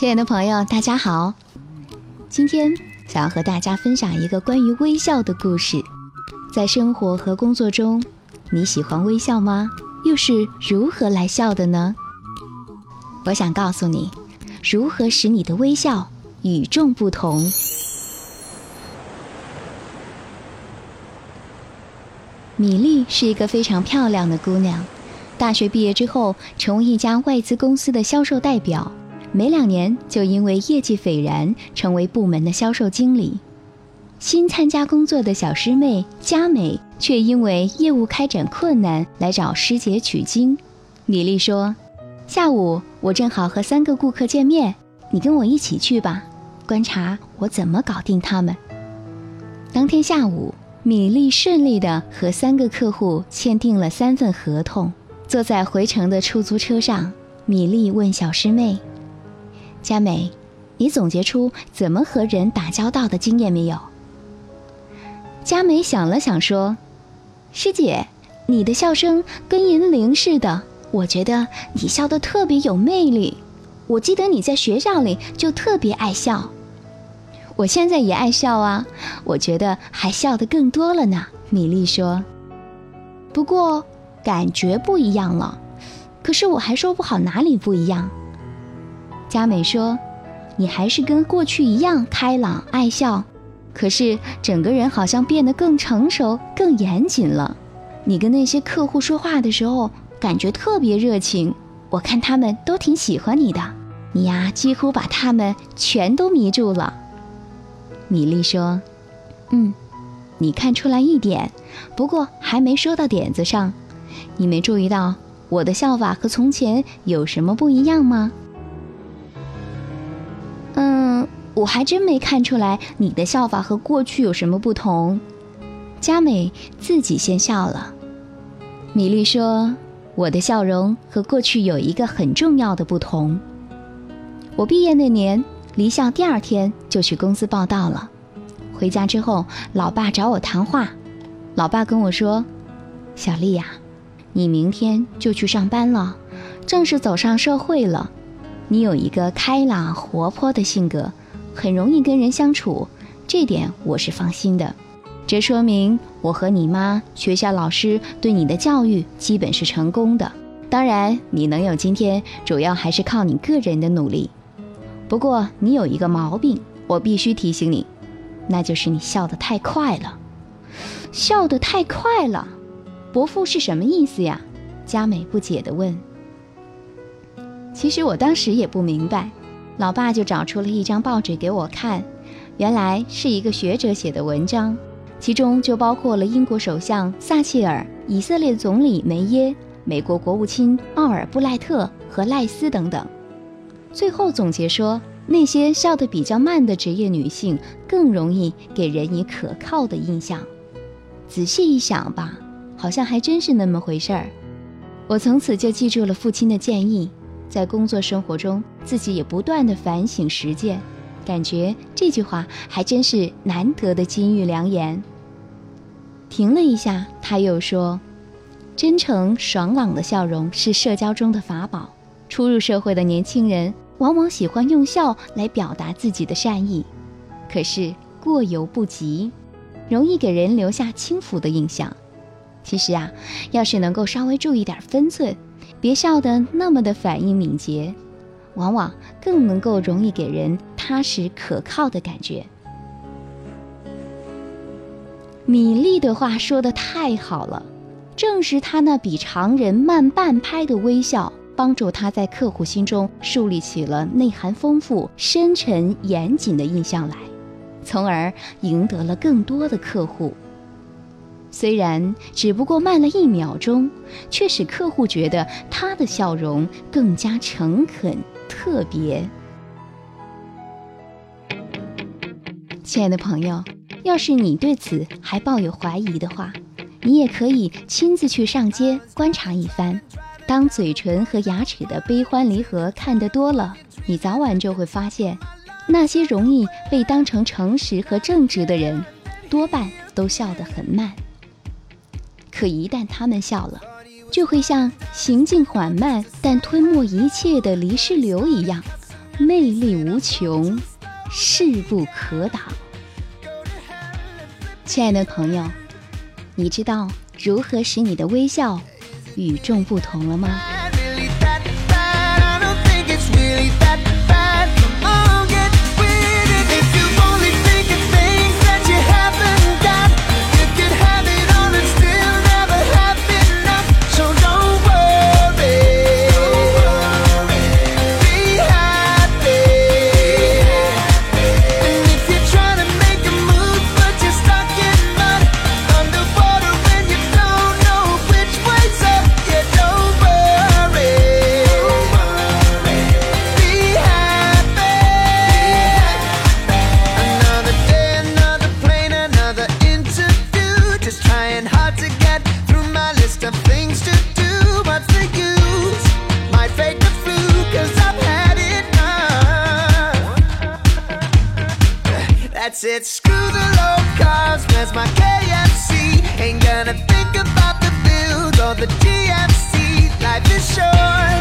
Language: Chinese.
亲爱的朋友，大家好。今天想要和大家分享一个关于微笑的故事。在生活和工作中，你喜欢微笑吗？又是如何来笑的呢？我想告诉你，如何使你的微笑与众不同。米莉是一个非常漂亮的姑娘，大学毕业之后，成为一家外资公司的销售代表。没两年，就因为业绩斐然，成为部门的销售经理。新参加工作的小师妹佳美，却因为业务开展困难，来找师姐取经。米莉说：“下午我正好和三个顾客见面，你跟我一起去吧，观察我怎么搞定他们。”当天下午，米莉顺利地和三个客户签订了三份合同。坐在回程的出租车上，米莉问小师妹。佳美，你总结出怎么和人打交道的经验没有？佳美想了想说：“师姐，你的笑声跟银铃似的，我觉得你笑得特别有魅力。我记得你在学校里就特别爱笑，我现在也爱笑啊，我觉得还笑得更多了呢。”米莉说：“不过感觉不一样了，可是我还说不好哪里不一样。”佳美说：“你还是跟过去一样开朗爱笑，可是整个人好像变得更成熟、更严谨了。你跟那些客户说话的时候，感觉特别热情，我看他们都挺喜欢你的。你呀，几乎把他们全都迷住了。”米莉说：“嗯，你看出来一点，不过还没说到点子上。你没注意到我的笑法和从前有什么不一样吗？”我还真没看出来你的笑法和过去有什么不同。佳美自己先笑了。米莉说：“我的笑容和过去有一个很重要的不同。我毕业那年离校第二天就去公司报道了。回家之后，老爸找我谈话。老爸跟我说：‘小丽呀，你明天就去上班了，正式走上社会了。你有一个开朗活泼的性格。’”很容易跟人相处，这点我是放心的。这说明我和你妈、学校老师对你的教育基本是成功的。当然，你能有今天，主要还是靠你个人的努力。不过，你有一个毛病，我必须提醒你，那就是你笑得太快了。笑得太快了，伯父是什么意思呀？佳美不解地问。其实我当时也不明白。老爸就找出了一张报纸给我看，原来是一个学者写的文章，其中就包括了英国首相撒切尔、以色列总理梅耶、美国国务卿奥尔布赖特和赖斯等等。最后总结说，那些笑得比较慢的职业女性更容易给人以可靠的印象。仔细一想吧，好像还真是那么回事儿。我从此就记住了父亲的建议。在工作生活中，自己也不断的反省实践，感觉这句话还真是难得的金玉良言。停了一下，他又说：“真诚爽朗的笑容是社交中的法宝。初入社会的年轻人往往喜欢用笑来表达自己的善意，可是过犹不及，容易给人留下轻浮的印象。其实啊，要是能够稍微注意点分寸。”别笑得那么的反应敏捷，往往更能够容易给人踏实可靠的感觉。米粒的话说的太好了，正是他那比常人慢半拍的微笑，帮助他在客户心中树立起了内涵丰富、深沉严谨的印象来，从而赢得了更多的客户。虽然只不过慢了一秒钟，却使客户觉得他的笑容更加诚恳、特别。亲爱的朋友，要是你对此还抱有怀疑的话，你也可以亲自去上街观察一番。当嘴唇和牙齿的悲欢离合看得多了，你早晚就会发现，那些容易被当成诚实和正直的人，多半都笑得很慢。可一旦他们笑了，就会像行进缓慢但吞没一切的泥石流一样，魅力无穷，势不可挡。亲爱的朋友，你知道如何使你的微笑与众不同了吗 that's it. Screw the low cars, where's my KFC? Ain't gonna think about the bills or the DMC. Life is short.